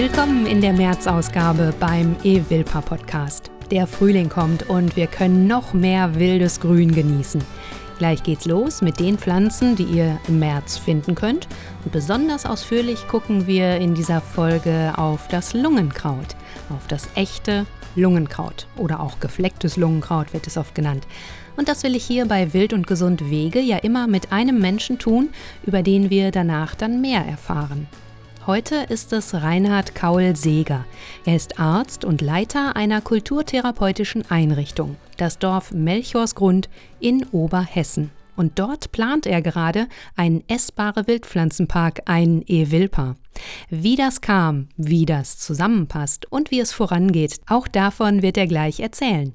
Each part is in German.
Willkommen in der März-Ausgabe beim E-Wilpa Podcast. Der Frühling kommt und wir können noch mehr wildes Grün genießen. Gleich geht's los mit den Pflanzen, die ihr im März finden könnt. Und besonders ausführlich gucken wir in dieser Folge auf das Lungenkraut, auf das echte Lungenkraut oder auch geflecktes Lungenkraut wird es oft genannt. Und das will ich hier bei Wild und Gesund Wege ja immer mit einem Menschen tun, über den wir danach dann mehr erfahren. Heute ist es Reinhard Kaul-Seeger. Er ist Arzt und Leiter einer kulturtherapeutischen Einrichtung, das Dorf Melchorsgrund in Oberhessen. Und dort plant er gerade einen essbare Wildpflanzenpark, einen E-Wilpa. Wie das kam, wie das zusammenpasst und wie es vorangeht, auch davon wird er gleich erzählen.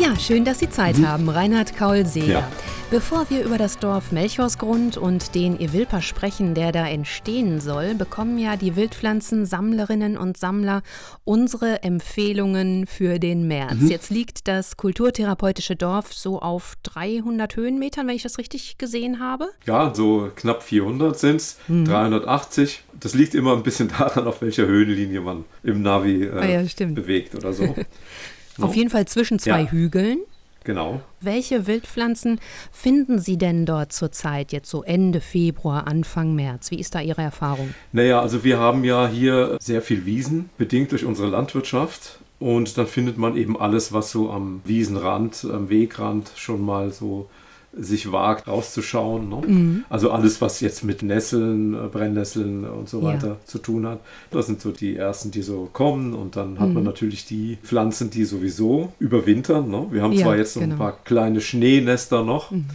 Ja, schön, dass Sie Zeit mhm. haben, Reinhard Kaul-Seeger. Ja. Bevor wir über das Dorf Melchorsgrund und den Evilpa sprechen, der da entstehen soll, bekommen ja die Wildpflanzensammlerinnen und Sammler unsere Empfehlungen für den März. Mhm. Jetzt liegt das kulturtherapeutische Dorf so auf 300 Höhenmetern, wenn ich das richtig gesehen habe. Ja, so knapp 400 sind es, mhm. 380. Das liegt immer ein bisschen daran, auf welcher Höhenlinie man im Navi äh, ah ja, bewegt oder so. auf jeden Fall zwischen zwei ja. Hügeln. Genau. Welche Wildpflanzen finden Sie denn dort zurzeit, jetzt so Ende Februar, Anfang März? Wie ist da Ihre Erfahrung? Naja, also wir haben ja hier sehr viel Wiesen, bedingt durch unsere Landwirtschaft. Und dann findet man eben alles, was so am Wiesenrand, am Wegrand schon mal so sich wagt, rauszuschauen. Ne? Mhm. Also alles, was jetzt mit Nesseln, äh, Brennnesseln und so weiter ja. zu tun hat. Das sind so die ersten, die so kommen. Und dann hat mhm. man natürlich die Pflanzen, die sowieso überwintern. Ne? Wir haben ja, zwar jetzt noch genau. ein paar kleine Schneenester noch. Mhm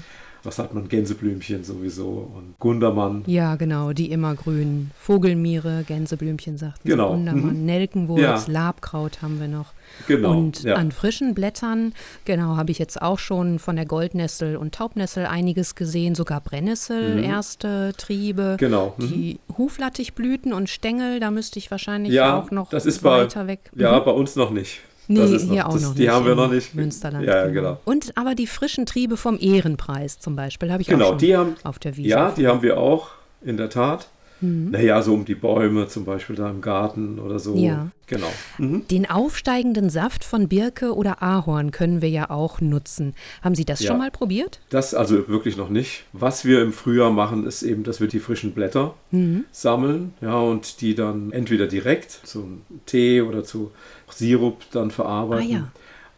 was hat man? Gänseblümchen sowieso und Gundermann. Ja, genau, die immergrünen Vogelmiere, Gänseblümchen sagten genau. Gundermann, mhm. Nelkenwurz, ja. Labkraut haben wir noch. Genau. Und ja. an frischen Blättern, genau, habe ich jetzt auch schon von der Goldnessel und Taubnessel einiges gesehen, sogar Brennnessel, mhm. erste Triebe. Genau. Mhm. Die Huflattichblüten und Stängel, da müsste ich wahrscheinlich ja, auch noch das ist weiter bei, weg. Ja, mhm. bei uns noch nicht. Nee, hier noch, auch das, noch die nicht. haben wir noch nicht. Münsterland. Ja, genau. genau. Und aber die frischen Triebe vom Ehrenpreis zum Beispiel habe ich genau, auch schon die haben, auf der Wiese. Ja, die haben wir auch, in der Tat. Mhm. Naja, so um die Bäume zum Beispiel da im Garten oder so. Ja. Genau. Mhm. Den aufsteigenden Saft von Birke oder Ahorn können wir ja auch nutzen. Haben Sie das ja. schon mal probiert? Das also wirklich noch nicht. Was wir im Frühjahr machen, ist eben, dass wir die frischen Blätter mhm. sammeln ja, und die dann entweder direkt zum Tee oder zu Sirup dann verarbeiten. Ah, ja.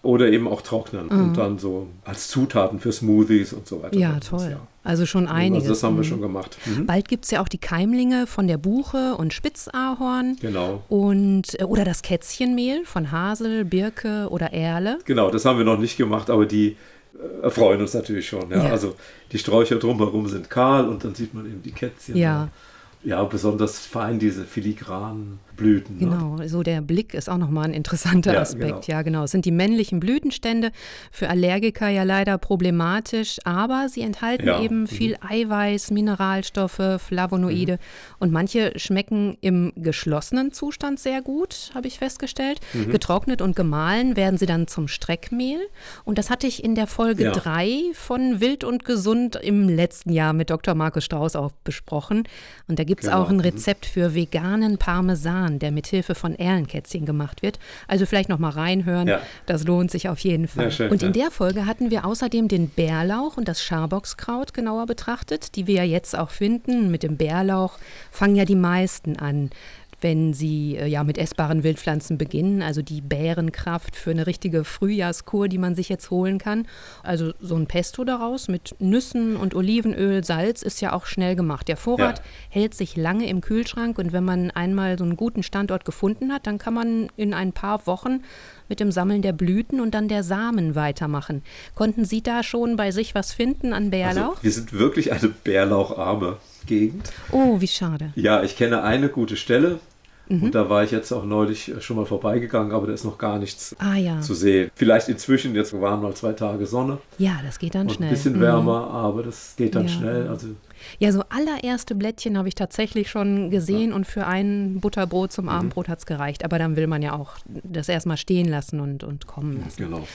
Oder eben auch trocknen mhm. und dann so als Zutaten für Smoothies und so weiter. Ja, toll. Ja. Also schon einiges. Also das haben wir mhm. schon gemacht. Mhm. Bald gibt es ja auch die Keimlinge von der Buche und Spitzahorn. Genau. Und, äh, oder das Kätzchenmehl von Hasel, Birke oder Erle. Genau, das haben wir noch nicht gemacht, aber die äh, erfreuen uns natürlich schon. Ja. ja. Also die Sträucher drumherum sind kahl und dann sieht man eben die Kätzchen. Ja. Ja, besonders fein diese filigranen Blüten. Ne? Genau, ne? so der Blick ist auch nochmal ein interessanter ja, Aspekt. Genau. Ja, genau. Es sind die männlichen Blütenstände für Allergiker ja leider problematisch, aber sie enthalten ja. eben mhm. viel Eiweiß, Mineralstoffe, Flavonoide mhm. und manche schmecken im geschlossenen Zustand sehr gut, habe ich festgestellt. Mhm. Getrocknet und gemahlen werden sie dann zum Streckmehl und das hatte ich in der Folge 3 ja. von Wild und Gesund im letzten Jahr mit Dr. Markus Strauß auch besprochen und da gibt es genau. auch ein mhm. Rezept für veganen Parmesan Roman, der mit Hilfe von Erlenkätzchen gemacht wird. Also vielleicht noch mal reinhören, ja. das lohnt sich auf jeden Fall. Schön, und in der Folge hatten wir außerdem den Bärlauch und das Scharbockskraut genauer betrachtet, die wir ja jetzt auch finden. Mit dem Bärlauch fangen ja die meisten an wenn sie äh, ja mit essbaren Wildpflanzen beginnen, also die Bärenkraft für eine richtige Frühjahrskur, die man sich jetzt holen kann. Also so ein Pesto daraus mit Nüssen und Olivenöl, Salz ist ja auch schnell gemacht. Der Vorrat ja. hält sich lange im Kühlschrank und wenn man einmal so einen guten Standort gefunden hat, dann kann man in ein paar Wochen mit dem Sammeln der Blüten und dann der Samen weitermachen. Konnten Sie da schon bei sich was finden an Bärlauch? Also, wir sind wirklich eine bärlaucharme Gegend. Oh, wie schade. Ja, ich kenne eine gute Stelle. Mhm. Und da war ich jetzt auch neulich schon mal vorbeigegangen, aber da ist noch gar nichts ah, ja. zu sehen. Vielleicht inzwischen, jetzt waren mal zwei Tage Sonne. Ja, das geht dann schnell. Ein bisschen wärmer, mhm. aber das geht dann ja. schnell. Also Ja, so allererste Blättchen habe ich tatsächlich schon gesehen ja. und für ein Butterbrot zum mhm. Abendbrot hat es gereicht. Aber dann will man ja auch das erstmal stehen lassen und, und kommen lassen. Genau.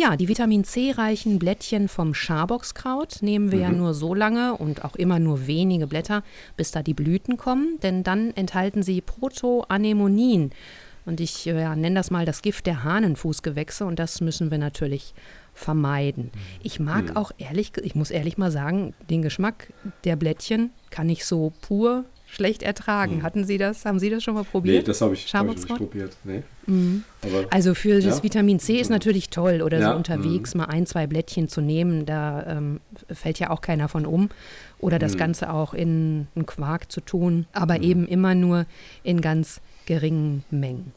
Ja, die Vitamin C-reichen Blättchen vom Schaboxkraut nehmen wir mhm. ja nur so lange und auch immer nur wenige Blätter, bis da die Blüten kommen, denn dann enthalten sie Protoanemonin. Und ich ja, nenne das mal das Gift der Hahnenfußgewächse und das müssen wir natürlich vermeiden. Ich mag mhm. auch ehrlich, ich muss ehrlich mal sagen, den Geschmack der Blättchen kann ich so pur schlecht ertragen. Mhm. Hatten Sie das? Haben Sie das schon mal probiert? Nee, das habe ich, hab ich nicht probiert. Nee. Mhm. also für das Vitamin C ist natürlich toll oder ja. so unterwegs mhm. mal ein, zwei Blättchen zu nehmen, da ähm, fällt ja auch keiner von um. Oder das mhm. Ganze auch in einen Quark zu tun, aber mhm. eben immer nur in ganz geringen Mengen.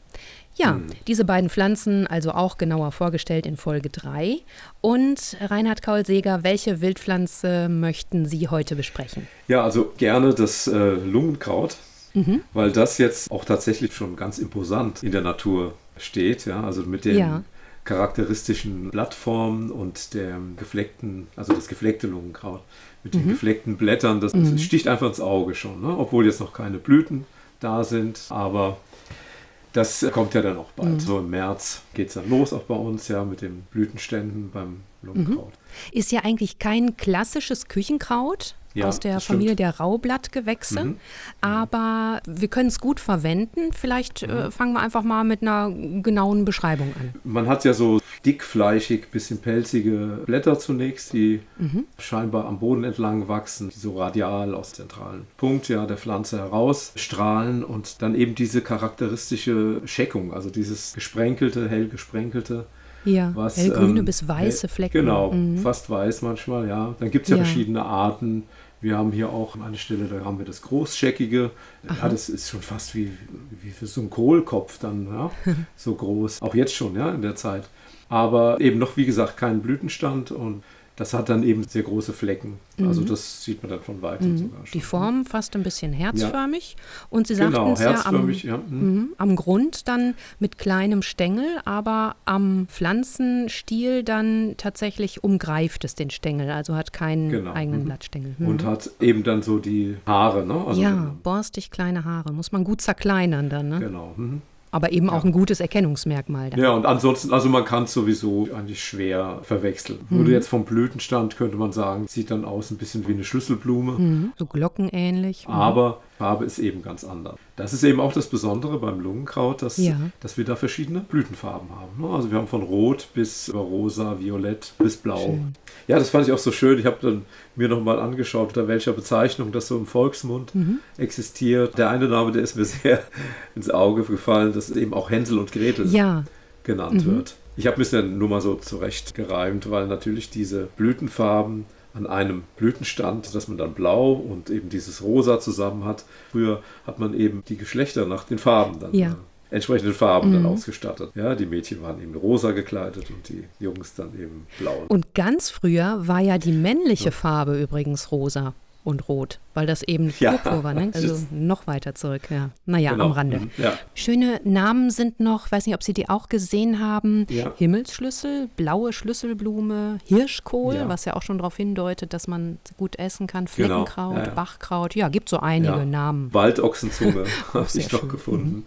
Ja, hm. diese beiden Pflanzen also auch genauer vorgestellt in Folge 3. Und Reinhard Kaul-Seger, welche Wildpflanze möchten Sie heute besprechen? Ja, also gerne das äh, Lungenkraut, mhm. weil das jetzt auch tatsächlich schon ganz imposant in der Natur steht. Ja, also mit den ja. charakteristischen Blattformen und der gefleckten, also das gefleckte Lungenkraut mit den mhm. gefleckten Blättern, das, das mhm. sticht einfach ins Auge schon, ne? obwohl jetzt noch keine Blüten da sind, aber das kommt ja dann auch bald. Mhm. So im März geht es dann los, auch bei uns, ja, mit den Blütenständen beim Lungenkraut. Mhm. Ist ja eigentlich kein klassisches Küchenkraut, ja, aus der Familie der Raublattgewächse. Mhm. Aber wir können es gut verwenden. Vielleicht äh, mhm. äh, fangen wir einfach mal mit einer genauen Beschreibung an. Man hat ja so dickfleischig, bisschen pelzige Blätter zunächst, die mhm. scheinbar am Boden entlang wachsen, die so radial aus dem zentralen Punkt ja, der Pflanze heraus strahlen und dann eben diese charakteristische Scheckung, also dieses gesprenkelte, hell gesprenkelte ja, was, hellgrüne ähm, bis weiße Flecken. Genau, mhm. fast weiß manchmal, ja. Dann gibt es ja, ja, verschiedene Arten. Wir haben hier auch eine Stelle, da haben wir das Großscheckige. Ja, das ist schon fast wie, wie für so ein Kohlkopf dann, ja, so groß. Auch jetzt schon, ja, in der Zeit. Aber eben noch, wie gesagt, kein Blütenstand und das hat dann eben sehr große Flecken. Also mhm. Also das sieht man dann von weitem mhm. sogar schon. Die Form fast ein bisschen herzförmig. Ja. Und Sie sagten genau, es ja, am, ja. Mhm. am Grund dann mit kleinem Stängel, aber am Pflanzenstiel dann tatsächlich umgreift es den Stängel, also hat keinen genau. eigenen mhm. Blattstängel. Und mhm. hat eben dann so die Haare. Ne? Also ja, borstig kleine Haare. Muss man gut zerkleinern dann. Ne? Genau. Aber eben ja. auch ein gutes Erkennungsmerkmal. Dann. Ja, und ansonsten, also man kann es sowieso eigentlich schwer verwechseln. Mhm. Würde jetzt vom Blütenstand, könnte man sagen, sieht dann aus ein bisschen wie eine Schlüsselblume. Mhm. So glockenähnlich. Mhm. Aber Farbe ist eben ganz anders. Das ist eben auch das Besondere beim Lungenkraut, dass, ja. dass wir da verschiedene Blütenfarben haben. Ne? Also wir haben von Rot bis rosa, Violett bis Blau. Schön. Ja, das fand ich auch so schön. Ich habe dann mir nochmal angeschaut, unter welcher Bezeichnung das so im Volksmund mhm. existiert. Der eine Name, der ist mir sehr ins Auge gefallen, dass eben auch Hänsel und Gretel ja. genannt mhm. wird. Ich habe mir dann nur mal so zurecht gereimt, weil natürlich diese Blütenfarben an einem Blütenstand, dass man dann blau und eben dieses rosa zusammen hat. Früher hat man eben die Geschlechter nach den Farben dann. Ja. Äh, entsprechenden Farben mhm. dann ausgestattet. Ja, die Mädchen waren eben rosa gekleidet und die Jungs dann eben blau. Und ganz früher war ja die männliche ja. Farbe übrigens rosa und rot, weil das eben ja, Purpur war, ne? also noch weiter zurück. Ja. Naja, genau. am Rande. Mhm, ja. Schöne Namen sind noch, weiß nicht, ob Sie die auch gesehen haben, ja. Himmelsschlüssel, blaue Schlüsselblume, Hirschkohl, ja. was ja auch schon darauf hindeutet, dass man gut essen kann, genau. Fleckenkraut, genau. Bachkraut, ja, gibt so einige Namen. Waldochsenzunge habe ich noch gefunden. Mhm.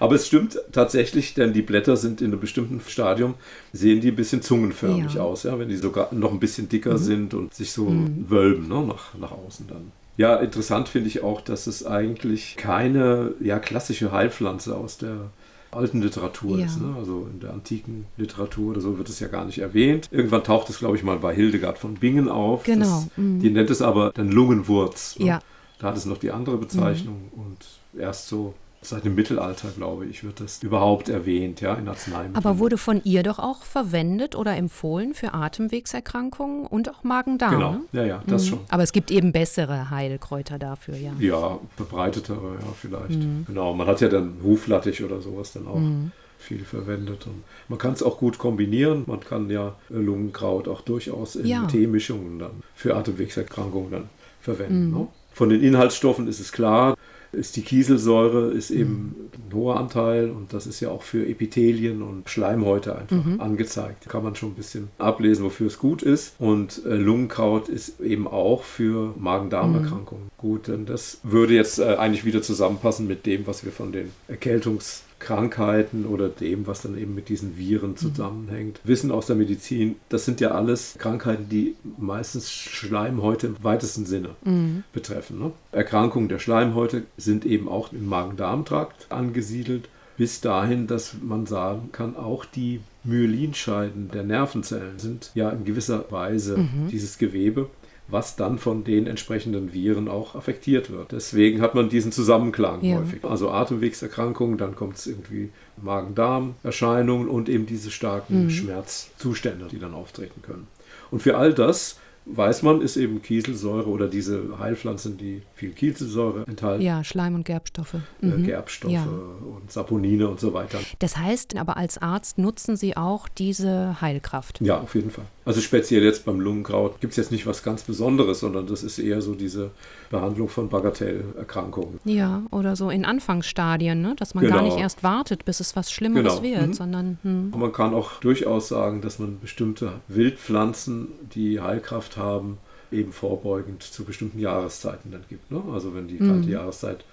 Aber es stimmt tatsächlich, denn die Blätter sind in einem bestimmten Stadium, sehen die ein bisschen zungenförmig ja. aus, ja, wenn die sogar noch ein bisschen dicker mhm. sind und sich so mhm. wölben ne, nach, nach außen dann. Ja, interessant finde ich auch, dass es eigentlich keine ja, klassische Heilpflanze aus der alten Literatur ja. ist. Ne? Also in der antiken Literatur oder so wird es ja gar nicht erwähnt. Irgendwann taucht es, glaube ich, mal bei Hildegard von Bingen auf. Genau. Das, mhm. Die nennt es aber dann Lungenwurz. Ne? Ja. Da hat es noch die andere Bezeichnung mhm. und erst so seit dem Mittelalter, glaube ich, wird das überhaupt erwähnt, ja, in Arzneimitteln. Aber wurde von ihr doch auch verwendet oder empfohlen für Atemwegserkrankungen und auch Magen-Darm. Genau, ne? ja, ja, das mhm. schon. Aber es gibt eben bessere Heilkräuter dafür, ja. Ja, verbreitetere, ja, vielleicht. Mhm. Genau, man hat ja dann Huflattich oder sowas dann auch. Mhm. Viel verwendet. Und man kann es auch gut kombinieren. Man kann ja Lungenkraut auch durchaus in ja. Teemischungen dann für Atemwegserkrankungen dann verwenden. Mhm. Ne? Von den Inhaltsstoffen ist es klar, ist die Kieselsäure ist eben mhm. ein hoher Anteil und das ist ja auch für Epithelien und Schleimhäute einfach mhm. angezeigt. Da kann man schon ein bisschen ablesen, wofür es gut ist. Und äh, Lungenkraut ist eben auch für Magen-Darm-Erkrankungen mhm. gut. Denn das würde jetzt äh, eigentlich wieder zusammenpassen mit dem, was wir von den Erkältungs- Krankheiten oder dem, was dann eben mit diesen Viren mhm. zusammenhängt. Wissen aus der Medizin, das sind ja alles Krankheiten, die meistens Schleimhäute im weitesten Sinne mhm. betreffen. Ne? Erkrankungen der Schleimhäute sind eben auch im Magen-Darm-Trakt angesiedelt. Bis dahin, dass man sagen kann, auch die Myelinscheiden der Nervenzellen sind ja in gewisser Weise mhm. dieses Gewebe was dann von den entsprechenden Viren auch affektiert wird. Deswegen hat man diesen Zusammenklang ja. häufig. Also Atemwegserkrankungen, dann kommt es irgendwie Magen-Darm-Erscheinungen und eben diese starken mhm. Schmerzzustände, die dann auftreten können. Und für all das weiß man, ist eben Kieselsäure oder diese Heilpflanzen, die viel Kieselsäure enthalten. Ja, Schleim- und Gerbstoffe. Äh, mhm. Gerbstoffe ja. und Saponine und so weiter. Das heißt, aber als Arzt nutzen Sie auch diese Heilkraft? Ja, auf jeden Fall. Also speziell jetzt beim Lungenkraut gibt es jetzt nicht was ganz Besonderes, sondern das ist eher so diese Behandlung von Bagatellerkrankungen. Ja, oder so in Anfangsstadien, ne? dass man genau. gar nicht erst wartet, bis es was Schlimmeres genau. wird, mhm. sondern. Hm. Man kann auch durchaus sagen, dass man bestimmte Wildpflanzen, die Heilkraft haben, eben vorbeugend zu bestimmten Jahreszeiten dann gibt. Ne? Also wenn die mhm. kalte Jahreszeit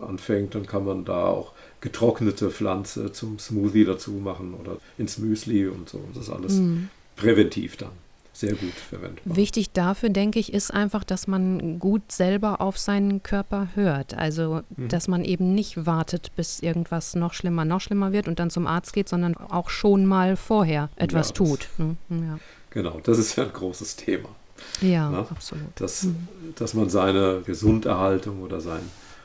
anfängt, dann kann man da auch getrocknete Pflanze zum Smoothie dazu machen oder ins Müsli und so. Das ist alles mhm präventiv dann sehr gut verwendbar. Wichtig dafür, denke ich, ist einfach, dass man gut selber auf seinen Körper hört. Also, mhm. dass man eben nicht wartet, bis irgendwas noch schlimmer, noch schlimmer wird und dann zum Arzt geht, sondern auch schon mal vorher etwas ja, tut. Mhm. Ja. Genau, das ist ja ein großes Thema. Ja? Ne? absolut. Dass, mhm. dass man seine Gesunderhaltung oder sein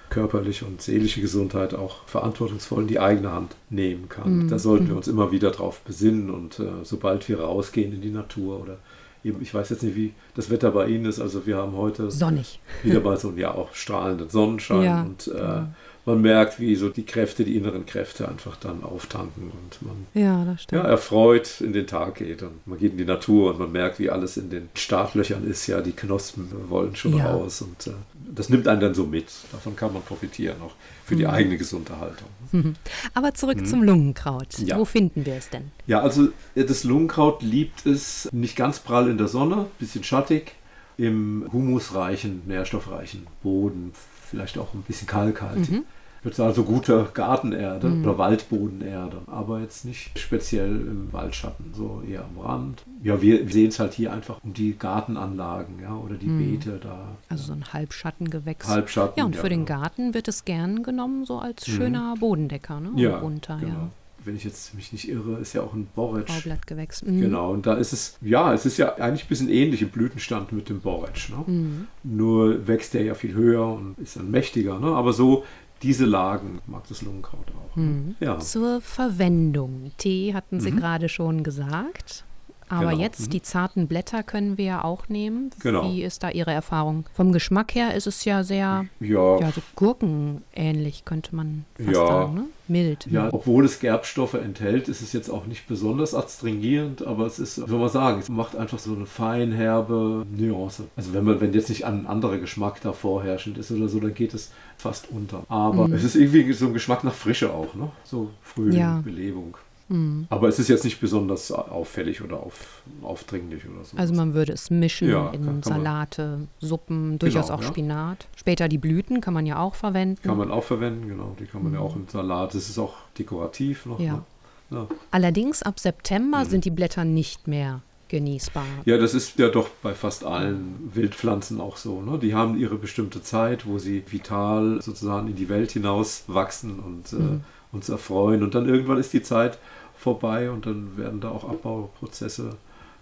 körperliche und seelische Gesundheit auch verantwortungsvoll in die eigene Hand nehmen kann. Mhm. Da sollten wir mhm. uns immer wieder darauf besinnen und äh, sobald wir rausgehen in die Natur oder eben, ich weiß jetzt nicht, wie das Wetter bei Ihnen ist, also wir haben heute sonnig wieder mal so ja auch strahlenden Sonnenschein ja, und äh, genau man merkt, wie so die Kräfte, die inneren Kräfte einfach dann auftanken und man ja, ja, erfreut in den Tag geht und man geht in die Natur und man merkt, wie alles in den Startlöchern ist, ja, die Knospen wollen schon ja. raus und äh, das nimmt einen dann so mit. Davon kann man profitieren, auch für mhm. die eigene Gesunderhaltung. Mhm. Aber zurück mhm. zum Lungenkraut. Ja. Wo finden wir es denn? Ja, also das Lungenkraut liebt es nicht ganz prall in der Sonne, bisschen schattig, im humusreichen, nährstoffreichen Boden, vielleicht auch ein bisschen kalkhaltig. Mhm wird also gute Gartenerde mhm. oder Waldbodenerde, aber jetzt nicht speziell im Waldschatten, so eher am Rand. Ja, wir sehen es halt hier einfach um die Gartenanlagen, ja, oder die mhm. Beete da. Also so ein Halbschattengewächs. Halbschatten. Ja, und für den genau. Garten wird es gern genommen, so als mhm. schöner Bodendecker, ne? Ja, runter, genau. ja wenn ich jetzt mich nicht irre, ist ja auch ein Borretsch. Baublattgewächs. Mhm. Genau, und da ist es, ja, es ist ja eigentlich ein bisschen ähnlich im Blütenstand mit dem Borretsch. Ne? Mhm. Nur wächst der ja viel höher und ist dann mächtiger. Ne? Aber so diese Lagen mag das Lungenkraut auch. Mhm. Ja. Zur Verwendung. Tee hatten Sie mhm. gerade schon gesagt. Aber genau. jetzt, mhm. die zarten Blätter können wir ja auch nehmen. Genau. Wie ist da Ihre Erfahrung? Vom Geschmack her ist es ja sehr ja. ja so gurkenähnlich, könnte man fast ja. sagen. Ne? Mild. Ja, obwohl es Gerbstoffe enthält, ist es jetzt auch nicht besonders astringierend, aber es ist, soll man sagen, es macht einfach so eine feinherbe Nuance. Also wenn man, wenn jetzt nicht ein anderer Geschmack da vorherrschend ist oder so, dann geht es fast unter. Aber mhm. es ist irgendwie so ein Geschmack nach Frische auch, ne? So Frühling, ja. Belebung. Mhm. Aber es ist jetzt nicht besonders auffällig oder auf, aufdringlich oder so. Also man würde es mischen ja, in kann, kann Salate. Suppen, durchaus genau, auch ja. Spinat. Später die Blüten kann man ja auch verwenden. Kann man auch verwenden, genau. Die kann man mhm. ja auch im Salat. Das ist auch dekorativ noch. Ja. Ne? Allerdings ab September mhm. sind die Blätter nicht mehr genießbar. Ja, das ist ja doch bei fast allen Wildpflanzen auch so. Ne? Die haben ihre bestimmte Zeit, wo sie vital sozusagen in die Welt hinaus wachsen und äh, mhm. äh, uns erfreuen. Und dann irgendwann ist die Zeit vorbei und dann werden da auch Abbauprozesse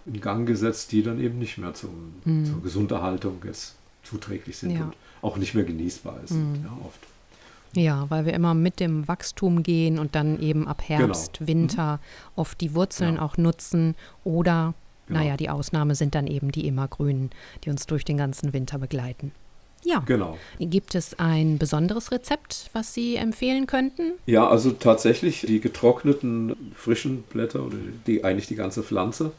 in Gang gesetzt, die dann eben nicht mehr zum, mhm. zur Gesunderhaltung jetzt zuträglich sind ja. und auch nicht mehr genießbar sind, mhm. ja, oft. Ja, weil wir immer mit dem Wachstum gehen und dann eben ab Herbst, genau. Winter mhm. oft die Wurzeln ja. auch nutzen oder, genau. naja, die Ausnahme sind dann eben die Immergrünen, die uns durch den ganzen Winter begleiten. Ja. Genau. Gibt es ein besonderes Rezept, was Sie empfehlen könnten? Ja, also tatsächlich die getrockneten frischen Blätter oder die, eigentlich die ganze Pflanze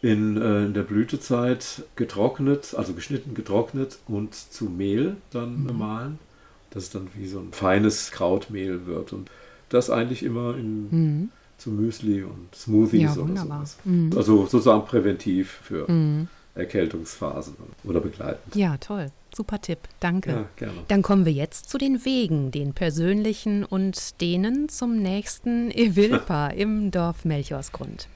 in, äh, in der Blütezeit getrocknet, also geschnitten, getrocknet und zu Mehl dann mhm. mahlen dass es dann wie so ein feines Krautmehl wird. Und das eigentlich immer in, mhm. zu Müsli und Smoothies ja, oder sowas. Mhm. Also sozusagen präventiv für mhm. Erkältungsphasen oder begleitend. Ja, toll. Super Tipp, danke. Ja, gerne. Dann kommen wir jetzt zu den Wegen, den persönlichen und denen zum nächsten Evilpa im Dorf Melchorsgrund.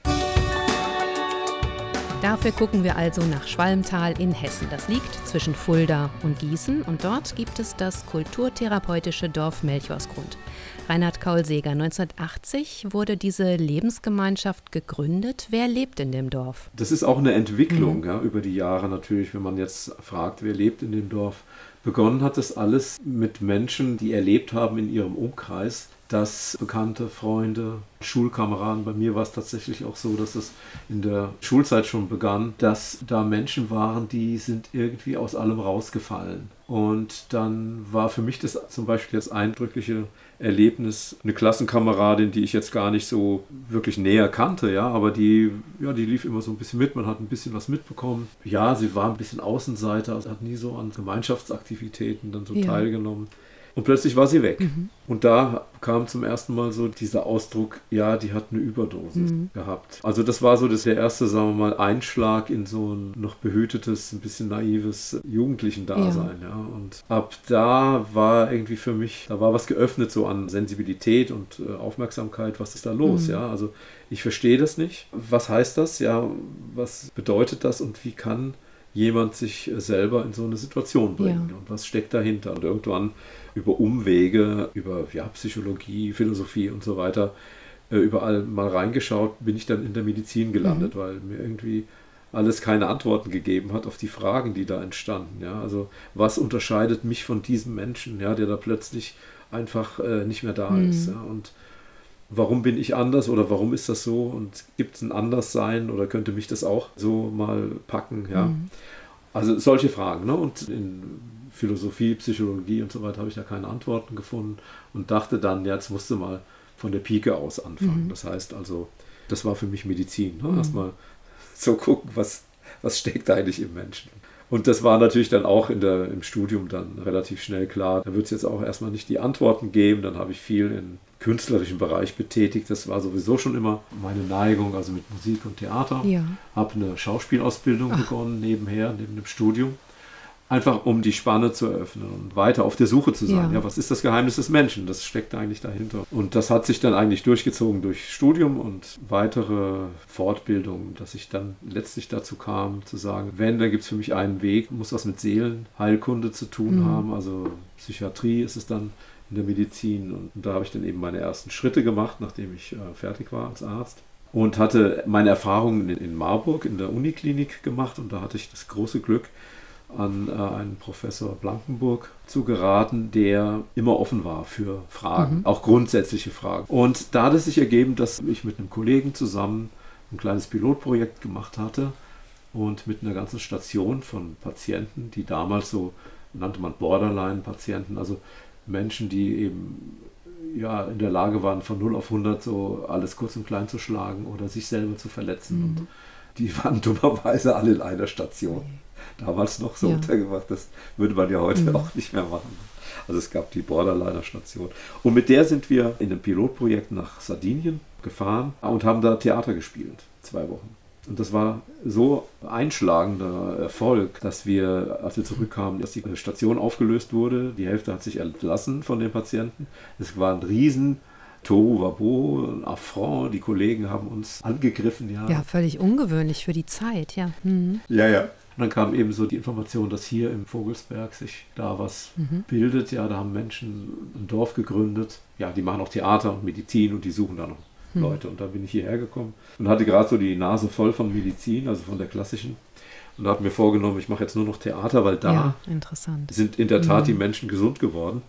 Dafür gucken wir also nach Schwalmtal in Hessen. Das liegt zwischen Fulda und Gießen und dort gibt es das kulturtherapeutische Dorf Melchorsgrund. Reinhard Kaulseger, 1980 wurde diese Lebensgemeinschaft gegründet. Wer lebt in dem Dorf? Das ist auch eine Entwicklung mhm. ja, über die Jahre natürlich, wenn man jetzt fragt, wer lebt in dem Dorf. Begonnen hat das alles mit Menschen, die erlebt haben in ihrem Umkreis, dass Bekannte, Freunde, Schulkameraden, bei mir war es tatsächlich auch so, dass es in der Schulzeit schon begann, dass da Menschen waren, die sind irgendwie aus allem rausgefallen. Und dann war für mich das zum Beispiel das eindrückliche Erlebnis, eine Klassenkameradin, die ich jetzt gar nicht so wirklich näher kannte, ja, aber die, ja, die lief immer so ein bisschen mit, man hat ein bisschen was mitbekommen. Ja, sie war ein bisschen Außenseiter, hat nie so an Gemeinschaftsaktivitäten dann so ja. teilgenommen. Und plötzlich war sie weg. Mhm. Und da kam zum ersten Mal so dieser Ausdruck, ja, die hat eine Überdosis mhm. gehabt. Also das war so das der erste, sagen wir mal, Einschlag in so ein noch behütetes, ein bisschen naives Jugendlichen-Dasein. Ja. ja. Und ab da war irgendwie für mich, da war was geöffnet so an Sensibilität und äh, Aufmerksamkeit, was ist da los? Mhm. Ja, also ich verstehe das nicht. Was heißt das? Ja, was bedeutet das und wie kann jemand sich selber in so eine Situation bringen? Ja. Und was steckt dahinter? Und irgendwann über Umwege, über ja, Psychologie, Philosophie und so weiter, äh, überall mal reingeschaut, bin ich dann in der Medizin gelandet, mhm. weil mir irgendwie alles keine Antworten gegeben hat auf die Fragen, die da entstanden. Ja? Also was unterscheidet mich von diesem Menschen, ja, der da plötzlich einfach äh, nicht mehr da mhm. ist. Ja? Und warum bin ich anders oder warum ist das so und gibt es ein Anderssein oder könnte mich das auch so mal packen, ja. Mhm. Also solche Fragen. Ne? Und in Philosophie, Psychologie und so weiter habe ich da keine Antworten gefunden und dachte dann, ja, jetzt musst du mal von der Pike aus anfangen. Mhm. Das heißt also, das war für mich Medizin. Ne? Mhm. Erstmal so gucken, was, was steckt eigentlich im Menschen. Und das war natürlich dann auch in der, im Studium dann relativ schnell klar. Da wird es jetzt auch erstmal nicht die Antworten geben. Dann habe ich viel im künstlerischen Bereich betätigt. Das war sowieso schon immer meine Neigung, also mit Musik und Theater. Ja. Habe eine Schauspielausbildung Ach. begonnen nebenher, neben dem Studium einfach um die Spanne zu eröffnen und weiter auf der Suche zu sein. Ja. ja. was ist das Geheimnis des Menschen? Das steckt eigentlich dahinter. Und das hat sich dann eigentlich durchgezogen durch Studium und weitere Fortbildungen, dass ich dann letztlich dazu kam, zu sagen, wenn, dann gibt es für mich einen Weg, muss was mit Seelenheilkunde zu tun mhm. haben. Also Psychiatrie ist es dann in der Medizin. Und da habe ich dann eben meine ersten Schritte gemacht, nachdem ich äh, fertig war als Arzt und hatte meine Erfahrungen in Marburg in der Uniklinik gemacht und da hatte ich das große Glück, an äh, einen Professor Blankenburg zu geraten, der immer offen war für Fragen, mhm. auch grundsätzliche Fragen. Und da hat es sich ergeben, dass ich mit einem Kollegen zusammen ein kleines Pilotprojekt gemacht hatte und mit einer ganzen Station von Patienten, die damals so nannte man Borderline-Patienten, also Menschen, die eben ja, in der Lage waren, von 0 auf 100 so alles kurz und klein zu schlagen oder sich selber zu verletzen. Mhm. Und die waren dummerweise alle in einer Station damals noch so ja. untergebracht. Das würde man ja heute mhm. auch nicht mehr machen. Also es gab die Borderliner-Station. Und mit der sind wir in einem Pilotprojekt nach Sardinien gefahren und haben da Theater gespielt, zwei Wochen. Und das war so einschlagender Erfolg, dass wir, als wir zurückkamen, dass die Station aufgelöst wurde. Die Hälfte hat sich entlassen von den Patienten. Es war ein riesen Tohu Wabo, ein Affront. Die Kollegen haben uns angegriffen. Ja, ja völlig ungewöhnlich für die Zeit, ja. Mhm. Ja, ja. Und dann kam eben so die Information, dass hier im Vogelsberg sich da was mhm. bildet. Ja, da haben Menschen ein Dorf gegründet. Ja, die machen auch Theater und Medizin und die suchen da noch. Leute. Und da bin ich hierher gekommen und hatte gerade so die Nase voll von Medizin, also von der klassischen. Und da habe mir vorgenommen, ich mache jetzt nur noch Theater, weil da ja, sind in der Tat mhm. die Menschen gesund geworden.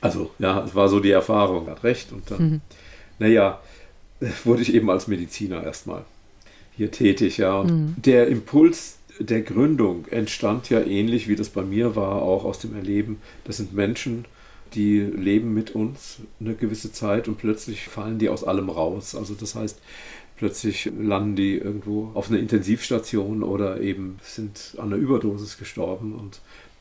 Also ja, es war so die Erfahrung, hat recht. Und dann, mhm. naja, wurde ich eben als Mediziner erstmal hier tätig, ja. Und mhm. der Impuls der Gründung entstand ja ähnlich, wie das bei mir war, auch aus dem Erleben. Das sind Menschen, die leben mit uns eine gewisse Zeit und plötzlich fallen die aus allem raus. Also das heißt, plötzlich landen die irgendwo auf einer Intensivstation oder eben sind an einer Überdosis gestorben und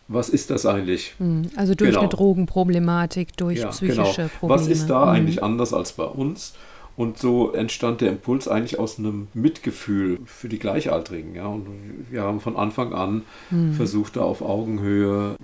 was ist das eigentlich? Hm, also durch genau. eine Drogenproblematik, durch ja, psychische genau. Probleme. Was ist da mhm. eigentlich anders als bei uns? Und so entstand der Impuls eigentlich aus einem Mitgefühl für die Gleichaltrigen. Ja? Und wir haben von Anfang an mhm. versucht, da auf Augenhöhe,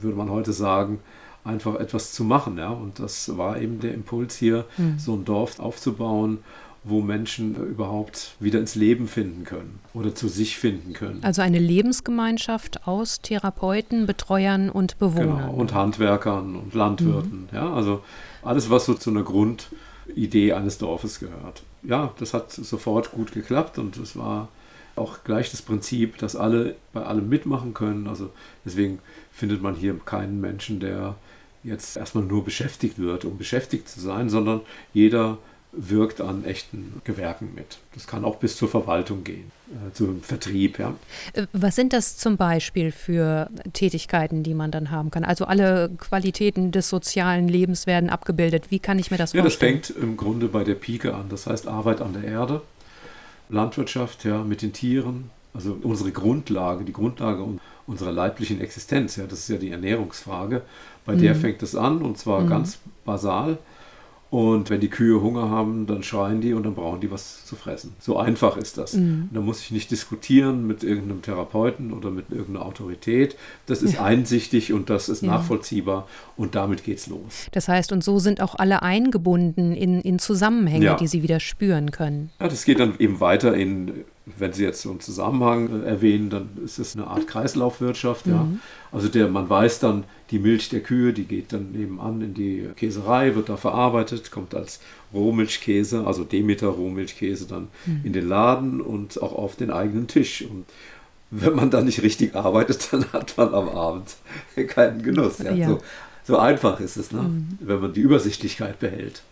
würde man heute sagen, einfach etwas zu machen. Ja? Und das war eben der Impuls hier, mhm. so ein Dorf aufzubauen, wo Menschen überhaupt wieder ins Leben finden können oder zu sich finden können. Also eine Lebensgemeinschaft aus Therapeuten, Betreuern und Bewohnern. Genau, und Handwerkern und Landwirten. Mhm. Ja, also alles, was so zu einer Grundidee eines Dorfes gehört. Ja, das hat sofort gut geklappt und es war auch gleich das Prinzip, dass alle bei allem mitmachen können. Also deswegen findet man hier keinen Menschen, der jetzt erstmal nur beschäftigt wird, um beschäftigt zu sein, sondern jeder wirkt an echten Gewerken mit. Das kann auch bis zur Verwaltung gehen, äh, zum Vertrieb. Ja. Äh, was sind das zum Beispiel für Tätigkeiten, die man dann haben kann? Also alle Qualitäten des sozialen Lebens werden abgebildet. Wie kann ich mir das ja, vorstellen? Das fängt im Grunde bei der Pike an. Das heißt Arbeit an der Erde, Landwirtschaft ja, mit den Tieren, also unsere Grundlage, die Grundlage unserer leiblichen Existenz. Ja, das ist ja die Ernährungsfrage. Bei mhm. der fängt es an und zwar mhm. ganz basal und wenn die Kühe Hunger haben, dann schreien die und dann brauchen die was zu fressen. So einfach ist das. Mhm. Da muss ich nicht diskutieren mit irgendeinem Therapeuten oder mit irgendeiner Autorität. Das ist ja. einsichtig und das ist ja. nachvollziehbar und damit geht's los. Das heißt, und so sind auch alle eingebunden in, in Zusammenhänge, ja. die sie wieder spüren können. Ja, das geht dann eben weiter in wenn Sie jetzt so einen Zusammenhang äh, erwähnen, dann ist es eine Art Kreislaufwirtschaft. Mhm. Ja. Also der, man weiß dann, die Milch der Kühe, die geht dann nebenan in die Käserei, wird da verarbeitet, kommt als Rohmilchkäse, also Demeter Rohmilchkäse dann mhm. in den Laden und auch auf den eigenen Tisch. Und wenn man da nicht richtig arbeitet, dann hat man am Abend keinen Genuss. Ja. Ja. So, so, einfach ist es, ne? Mhm. wenn man die Übersichtlichkeit behält.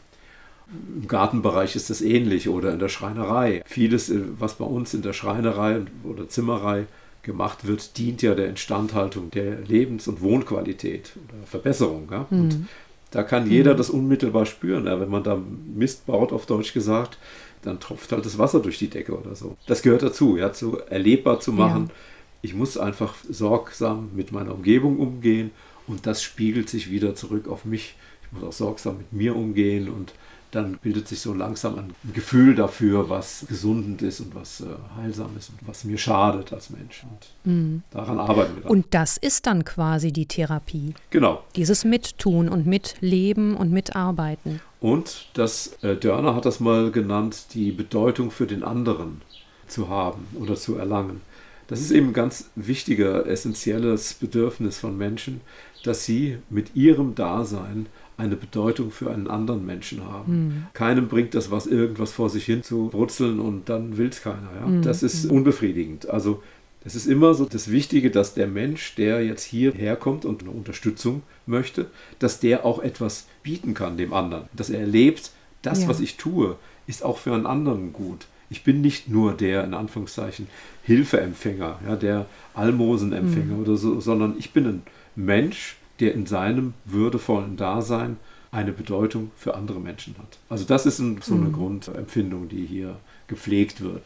Im Gartenbereich ist das ähnlich oder in der Schreinerei. Vieles, äh, was bei uns in der Schreinerei oder Zimmerei gemacht wird, dient ja der Instandhaltung der Lebens- und Wohnqualität oder Verbesserung. Ja? Mhm. Und da kann jeder mhm. das unmittelbar spüren. Ja? Wenn man da Mist baut, auf Deutsch gesagt, dann tropft halt das Wasser durch die Decke oder so. Das gehört dazu, ja, zu erlebbar zu machen. Ja. Ich muss einfach sorgsam mit meiner Umgebung umgehen und das spiegelt sich wieder zurück auf mich. Ich muss auch sorgsam mit mir umgehen und dann bildet sich so langsam ein Gefühl dafür, was gesundend ist und was äh, heilsam ist und was mir schadet als Mensch. Und mhm. daran arbeiten wir. Dann. Und das ist dann quasi die Therapie. Genau. Dieses Mittun und Mitleben und Mitarbeiten. Und das äh, Dörner hat das mal genannt, die Bedeutung für den anderen zu haben oder zu erlangen. Das ist eben ein ganz wichtiger, essentielles Bedürfnis von Menschen, dass sie mit ihrem Dasein eine Bedeutung für einen anderen Menschen haben. Mhm. Keinem bringt das was, irgendwas vor sich hin zu brutzeln und dann will es keiner. Ja? Mhm. Das ist hm. unbefriedigend. Also es ist immer so das Wichtige, dass der Mensch, der jetzt hierher kommt und eine Unterstützung möchte, dass der auch etwas bieten kann dem anderen. Dass er erlebt, das, ja. was ich tue, ist auch für einen anderen gut. Ich bin nicht nur der, in Anführungszeichen, Hilfeempfänger, ja, der Almosenempfänger mhm. oder so, sondern ich bin ein Mensch, der in seinem würdevollen Dasein eine Bedeutung für andere Menschen hat. Also das ist ein, so eine mhm. Grundempfindung, die hier gepflegt wird.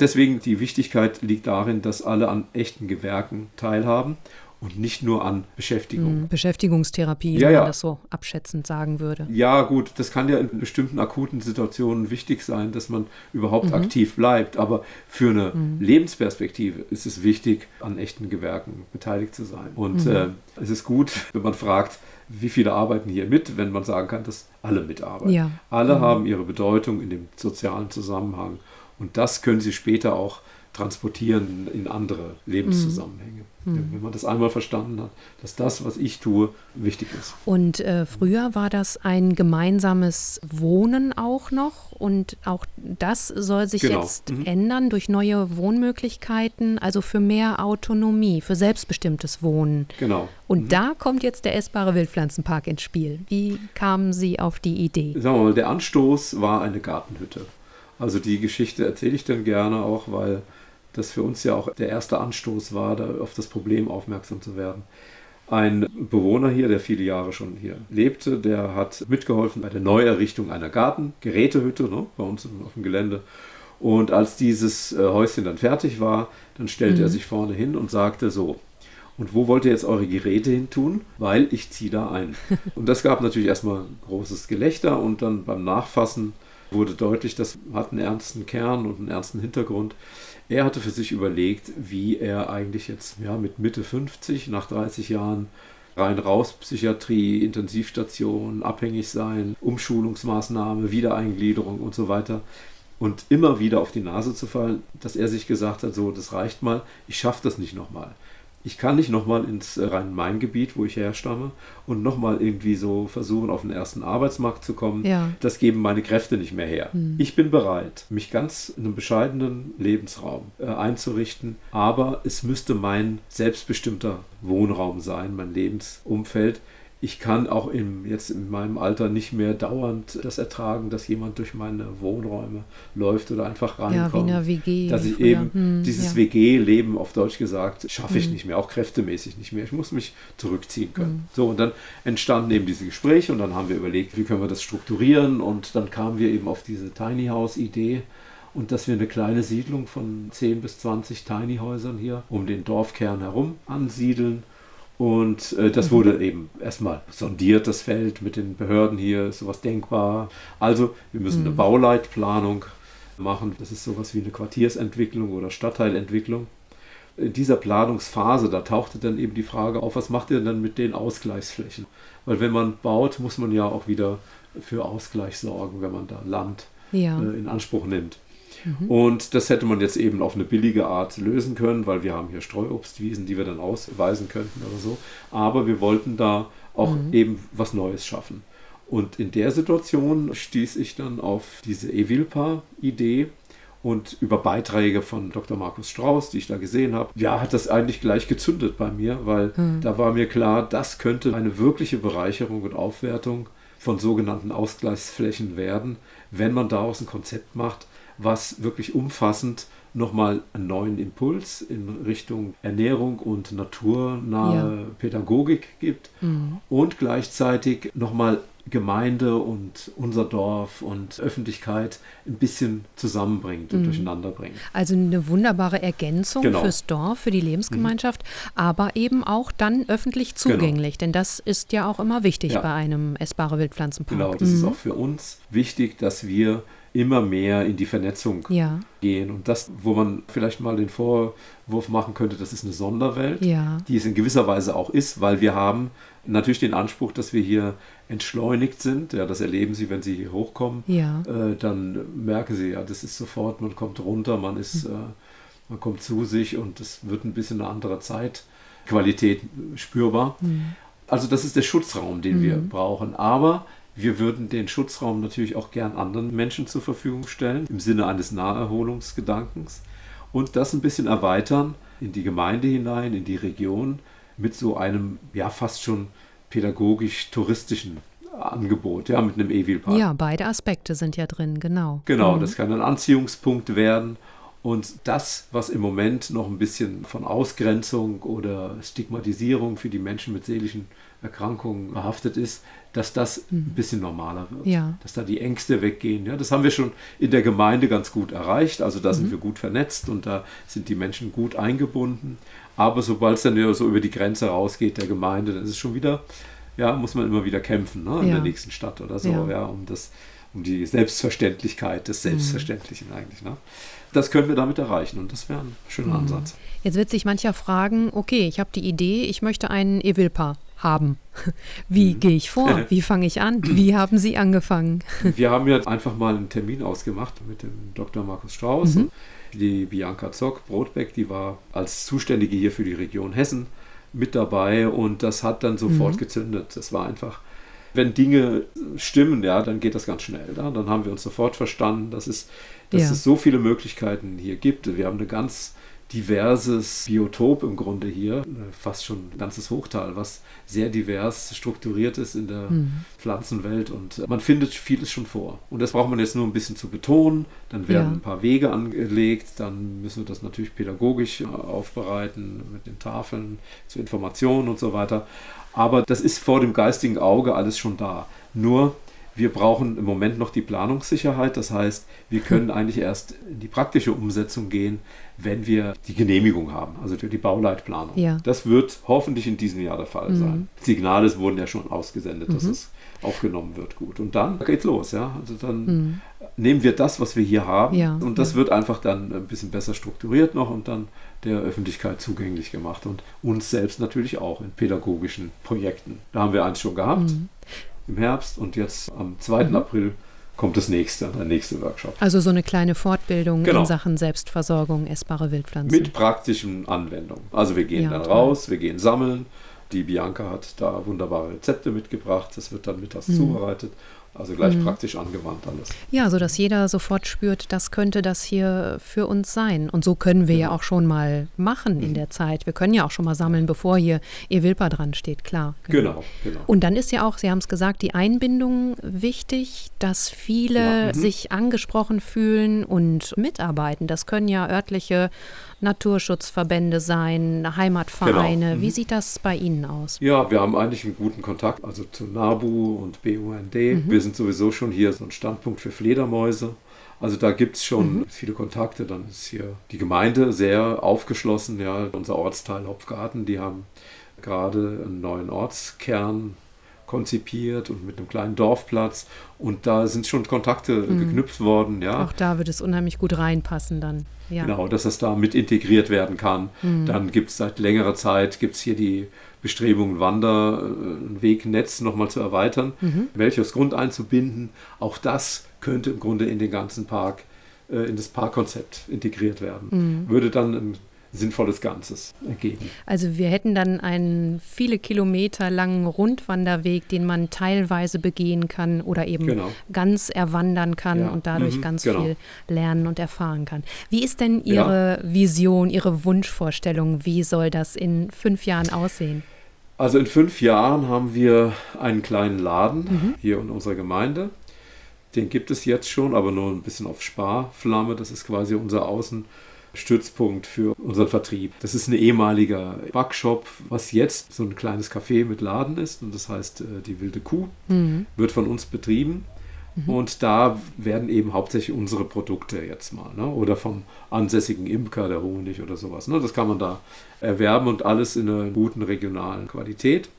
Deswegen die Wichtigkeit liegt darin, dass alle an echten Gewerken teilhaben und nicht nur an Beschäftigung. Mhm. Beschäftigungstherapie, ja, wenn man das so abschätzend sagen würde. Ja, gut, das kann ja in bestimmten akuten Situationen wichtig sein, dass man überhaupt mhm. aktiv bleibt. Aber für eine mhm. Lebensperspektive ist es wichtig, an echten Gewerken beteiligt zu sein. Und mhm. äh, es ist gut, wenn man fragt, wie viele arbeiten hier mit, wenn man sagen kann, dass alle mitarbeiten. Ja. Alle mhm. haben ihre Bedeutung in dem sozialen Zusammenhang. Und das können sie später auch transportieren in andere Lebenszusammenhänge. Mhm. Wenn man das einmal verstanden hat, dass das, was ich tue, wichtig ist. Und äh, früher war das ein gemeinsames Wohnen auch noch und auch das soll sich genau. jetzt mhm. ändern durch neue Wohnmöglichkeiten, also für mehr Autonomie, für selbstbestimmtes Wohnen. Genau. Und mhm. da kommt jetzt der essbare Wildpflanzenpark ins Spiel. Wie kamen Sie auf die Idee? Sagen wir mal, der Anstoß war eine Gartenhütte. Also die Geschichte erzähle ich dann gerne auch, weil das für uns ja auch der erste Anstoß war, da auf das Problem aufmerksam zu werden. Ein Bewohner hier, der viele Jahre schon hier lebte, der hat mitgeholfen bei der Neuerrichtung einer Gartengerätehütte ne, bei uns auf dem Gelände. Und als dieses äh, Häuschen dann fertig war, dann stellte mhm. er sich vorne hin und sagte so, Und wo wollt ihr jetzt eure Geräte hin tun? Weil ich ziehe da ein. Und das gab natürlich erstmal großes Gelächter und dann beim Nachfassen wurde deutlich, das hat einen ernsten Kern und einen ernsten Hintergrund. Er hatte für sich überlegt, wie er eigentlich jetzt ja, mit Mitte 50, nach 30 Jahren rein raus Psychiatrie, Intensivstation, abhängig sein, Umschulungsmaßnahme, Wiedereingliederung und so weiter und immer wieder auf die Nase zu fallen, dass er sich gesagt hat, so, das reicht mal, ich schaffe das nicht nochmal ich kann nicht nochmal ins äh, Rhein-Main-Gebiet, wo ich herstamme, und nochmal irgendwie so versuchen, auf den ersten Arbeitsmarkt zu kommen. Ja. Das geben meine Kräfte nicht mehr her. Hm. Ich bin bereit, mich ganz in einem bescheidenen Lebensraum äh, einzurichten, aber es müsste mein selbstbestimmter Wohnraum sein, mein Lebensumfeld, ich kann auch im, jetzt in meinem Alter nicht mehr dauernd das ertragen, dass jemand durch meine Wohnräume läuft oder einfach reinkommt. Ja, WG. Dass ich früher. eben hm, dieses ja. WG-Leben auf Deutsch gesagt schaffe ich hm. nicht mehr, auch kräftemäßig nicht mehr. Ich muss mich zurückziehen können. Hm. So, und dann entstanden eben diese Gespräche und dann haben wir überlegt, wie können wir das strukturieren und dann kamen wir eben auf diese Tiny House-Idee und dass wir eine kleine Siedlung von 10 bis 20 Tiny Häusern hier um den Dorfkern herum ansiedeln und äh, das mhm. wurde eben erstmal sondiert, das Feld mit den Behörden hier, ist sowas denkbar. Also wir müssen mhm. eine Bauleitplanung machen. Das ist sowas wie eine Quartiersentwicklung oder Stadtteilentwicklung. In dieser Planungsphase, da tauchte dann eben die Frage auf, was macht ihr denn mit den Ausgleichsflächen? Weil wenn man baut, muss man ja auch wieder für Ausgleich sorgen, wenn man da Land ja. äh, in Anspruch nimmt. Mhm. Und das hätte man jetzt eben auf eine billige Art lösen können, weil wir haben hier Streuobstwiesen, die wir dann ausweisen könnten oder so. Aber wir wollten da auch mhm. eben was Neues schaffen. Und in der Situation stieß ich dann auf diese Evilpa-Idee und über Beiträge von Dr. Markus Strauß, die ich da gesehen habe, ja, hat das eigentlich gleich gezündet bei mir, weil mhm. da war mir klar, das könnte eine wirkliche Bereicherung und Aufwertung von sogenannten Ausgleichsflächen werden, wenn man daraus ein Konzept macht, was wirklich umfassend nochmal einen neuen Impuls in Richtung Ernährung und naturnahe ja. Pädagogik gibt mhm. und gleichzeitig nochmal Gemeinde und unser Dorf und Öffentlichkeit ein bisschen zusammenbringt und mhm. durcheinander bringt. Also eine wunderbare Ergänzung genau. fürs Dorf, für die Lebensgemeinschaft, mhm. aber eben auch dann öffentlich genau. zugänglich, genau. denn das ist ja auch immer wichtig ja. bei einem essbare Wildpflanzenpark. Genau, das mhm. ist auch für uns wichtig, dass wir immer mehr in die Vernetzung ja. gehen. Und das, wo man vielleicht mal den Vorwurf machen könnte, das ist eine Sonderwelt, ja. die es in gewisser Weise auch ist, weil wir haben natürlich den Anspruch, dass wir hier entschleunigt sind. Ja, das erleben Sie, wenn Sie hier hochkommen. Ja. Äh, dann merken Sie, ja, das ist sofort, man kommt runter, man ist, mhm. äh, man kommt zu sich und es wird ein bisschen eine andere Zeitqualität spürbar. Mhm. Also das ist der Schutzraum, den mhm. wir brauchen. Aber wir würden den Schutzraum natürlich auch gern anderen Menschen zur Verfügung stellen, im Sinne eines Naherholungsgedankens und das ein bisschen erweitern in die Gemeinde hinein, in die Region, mit so einem, ja, fast schon pädagogisch-touristischen Angebot, ja, mit einem E-Wheel-Park. Ja, beide Aspekte sind ja drin, genau. Genau, mhm. das kann ein Anziehungspunkt werden. Und das, was im Moment noch ein bisschen von Ausgrenzung oder Stigmatisierung für die Menschen mit seelischen Erkrankungen behaftet ist, dass das ein mhm. bisschen normaler wird. Ja. Dass da die Ängste weggehen. Ja, das haben wir schon in der Gemeinde ganz gut erreicht. Also da mhm. sind wir gut vernetzt und da sind die Menschen gut eingebunden. Aber sobald es dann so über die Grenze rausgeht der Gemeinde, dann ist es schon wieder, ja, muss man immer wieder kämpfen ne, in ja. der nächsten Stadt oder so, ja. ja, um das, um die Selbstverständlichkeit des mhm. Selbstverständlichen mhm. eigentlich. Ne? Das können wir damit erreichen und das wäre ein schöner mhm. Ansatz. Jetzt wird sich mancher fragen, okay, ich habe die Idee, ich möchte einen Evilpa haben. Wie mhm. gehe ich vor? Wie fange ich an? Wie haben Sie angefangen? Wir haben jetzt einfach mal einen Termin ausgemacht mit dem Dr. Markus Strauß. Mhm. Die Bianca Zock, Brotbeck, die war als Zuständige hier für die Region Hessen mit dabei und das hat dann sofort mhm. gezündet. Das war einfach, wenn Dinge stimmen, ja, dann geht das ganz schnell. Ja? Dann haben wir uns sofort verstanden, dass, es, dass ja. es so viele Möglichkeiten hier gibt. Wir haben eine ganz diverses Biotop im Grunde hier, fast schon ein ganzes Hochtal, was sehr divers strukturiert ist in der mhm. Pflanzenwelt und man findet vieles schon vor. Und das braucht man jetzt nur ein bisschen zu betonen, dann werden ja. ein paar Wege angelegt, dann müssen wir das natürlich pädagogisch aufbereiten mit den Tafeln zu Informationen und so weiter. Aber das ist vor dem geistigen Auge alles schon da. Nur Wir brauchen im Moment noch die Planungssicherheit. Das heißt, wir können eigentlich erst in die praktische Umsetzung gehen, wenn wir die Genehmigung haben, also für die Bauleitplanung. Ja. Das wird hoffentlich in diesem Jahr der Fall mhm. sein. Signale wurden ja schon ausgesendet, mhm. dass es aufgenommen wird. Gut. Und dann geht's los, ja. Also dann mhm. nehmen wir das, was wir hier haben, ja. und das ja. wird einfach dann ein bisschen besser strukturiert noch und dann der Öffentlichkeit zugänglich gemacht und uns selbst natürlich auch in pädagogischen Projekten. Da haben wir eins schon gehabt mhm. Im Herbst und jetzt am 2. Mhm. April kommt das nächste, der nächste Workshop. Also so eine kleine Fortbildung genau. in Sachen Selbstversorgung, essbare Wildpflanzen. Mit praktischen Anwendungen. Also wir gehen ja, dann toll. raus, wir gehen sammeln. Die Bianca hat da wunderbare Rezepte mitgebracht. Das wird dann mittags mhm. zubereitet also gleich mhm. praktisch angewandt alles. Ja, sodass jeder sofort spürt, das könnte das hier für uns sein. Und so können wir genau. ja auch schon mal machen mhm. in der Zeit. Wir können ja auch schon mal sammeln, bevor hier ihr Wilpa dran steht, klar. Genau. genau, genau. Und dann ist ja auch, Sie haben es gesagt, die Einbindung wichtig, dass viele ja. mhm. sich angesprochen fühlen und mitarbeiten. Das können ja örtliche Naturschutzverbände sein, Heimatvereine. Genau. Wie mhm. sieht das bei Ihnen aus? Ja, wir haben eigentlich einen guten Kontakt, also zu NABU und BUND. Mhm. Wir sind sowieso schon hier so ein Standpunkt für Fledermäuse. Also da gibt es schon mhm. viele Kontakte. Dann ist hier die Gemeinde sehr aufgeschlossen. Ja, unser Ortsteil Hopfgarten, die haben gerade einen neuen Ortskern konzipiert und mit einem kleinen Dorfplatz. Und da sind schon Kontakte mhm. geknüpft worden. Ja. Auch da wird es unheimlich gut reinpassen dann. Ja. Genau, dass das da mit integriert werden kann. Mhm. Dann gibt es seit längerer Zeit gibt's hier die Bestrebungen, Wanderwegnetz nochmal zu erweitern, mhm. welches Grund einzubinden. Auch das könnte im Grunde in den ganzen Park, äh, in das Parkkonzept integriert werden. Mhm. Würde dann ein sinnvolles Ganzes ergeben. Also wir hätten dann einen viele Kilometer langen Rundwanderweg, den man teilweise begehen kann oder eben genau. ganz erwandern kann ja. und dadurch mhm, ganz genau. viel lernen und erfahren kann. Wie ist denn Ihre ja. Vision, Ihre Wunschvorstellung? Wie soll das in fünf Jahren aussehen? Also in fünf Jahren haben wir einen kleinen Laden mhm. hier in unserer Gemeinde. Den gibt es jetzt schon, aber nur ein bisschen auf Sparflamme. Das ist quasi unser Außen- Stützpunkt für unseren Vertrieb. Das ist ein ehemaliger Backshop, was jetzt so ein kleines Café mit Laden ist und das heißt äh, die Wilde Kuh, mhm. wird von uns betrieben. Mhm. Und da werden eben hauptsächlich unsere Produkte jetzt mal, ne? oder vom ansässigen Imker, der Honig oder sowas. Ne? Das kann man da erwerben und alles in einer guten regionalen Qualität.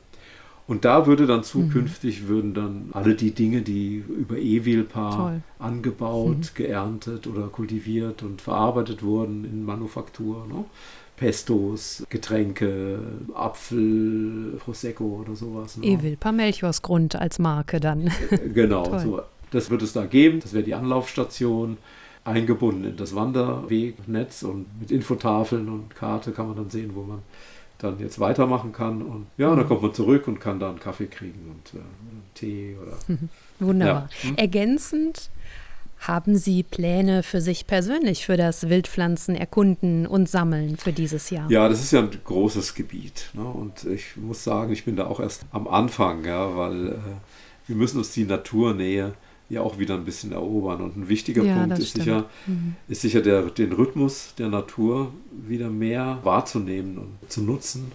Und da würde dann zukünftig, mhm. würden dann alle die Dinge, die über Ewilpaar angebaut, mhm. geerntet oder kultiviert und verarbeitet wurden in Manufaktur, ne? Pestos, Getränke, Apfel, Prosecco oder sowas. Ne? Ewilpaar Melchiors als Marke dann. Äh, genau, so. das wird es da geben. Das wäre die Anlaufstation eingebunden in das Wanderwegnetz und mit Infotafeln und Karte kann man dann sehen, wo man dann jetzt weitermachen kann. Und ja, und dann mhm. kommt man zurück und kann da einen Kaffee kriegen und äh, Tee oder. Wunderbar. Ja. Hm? Ergänzend haben Sie Pläne für sich persönlich für das Wildpflanzen erkunden und sammeln für dieses Jahr? Ja, das ist ja ein großes Gebiet. Ne? Und ich muss sagen, ich bin da auch erst am Anfang, ja, weil äh, wir müssen uns die Naturnähe ja auch wieder ein bisschen erobern. Und ein wichtiger ja, Punkt ist sicher, mhm. ist sicher der, den Rhythmus der Natur wieder mehr wahrzunehmen und zu nutzen.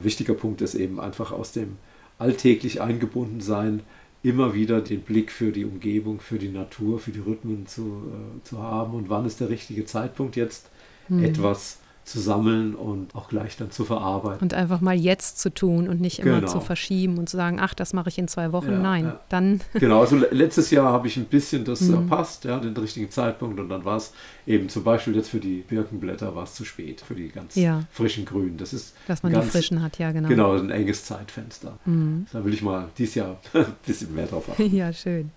Ein wichtiger Punkt ist eben einfach aus dem alltäglich eingebunden sein, immer wieder den Blick für die Umgebung, für die Natur, für die Rhythmen zu, äh, zu haben und wann ist der richtige Zeitpunkt jetzt mhm. etwas zu sammeln und auch gleich dann zu verarbeiten. Und einfach mal jetzt zu tun und nicht immer genau. zu verschieben und zu sagen, ach, das mache ich in zwei Wochen. Ja, Nein, ja. dann. Genau, also letztes Jahr habe ich ein bisschen das mhm. erpasst, ja, den richtigen Zeitpunkt und dann war es eben zum Beispiel jetzt für die Birkenblätter war es zu spät, für die ganz ja. frischen Grünen. Das ist Dass man ganz, die frischen hat, ja, genau. Genau, ein enges Zeitfenster. Mhm. Da will ich mal dieses Jahr ein bisschen mehr drauf achten. Ja, schön.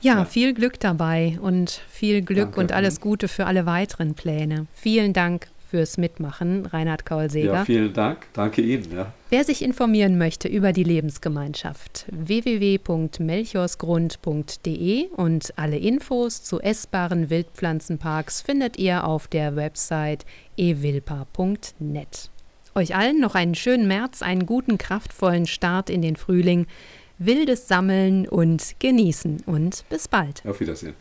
Ja, ja, viel Glück dabei und viel Glück Danke. und alles Gute für alle weiteren Pläne. Vielen Dank fürs Mitmachen, Reinhard Kaulseger. Ja, vielen Dank. Danke Ihnen. Ja. Wer sich informieren möchte über die Lebensgemeinschaft, www.melchorsgrund.de und alle Infos zu essbaren Wildpflanzenparks findet ihr auf der Website ewilpa.net. Euch allen noch einen schönen März, einen guten, kraftvollen Start in den Frühling, wildes Sammeln und Genießen und bis bald. Auf Wiedersehen.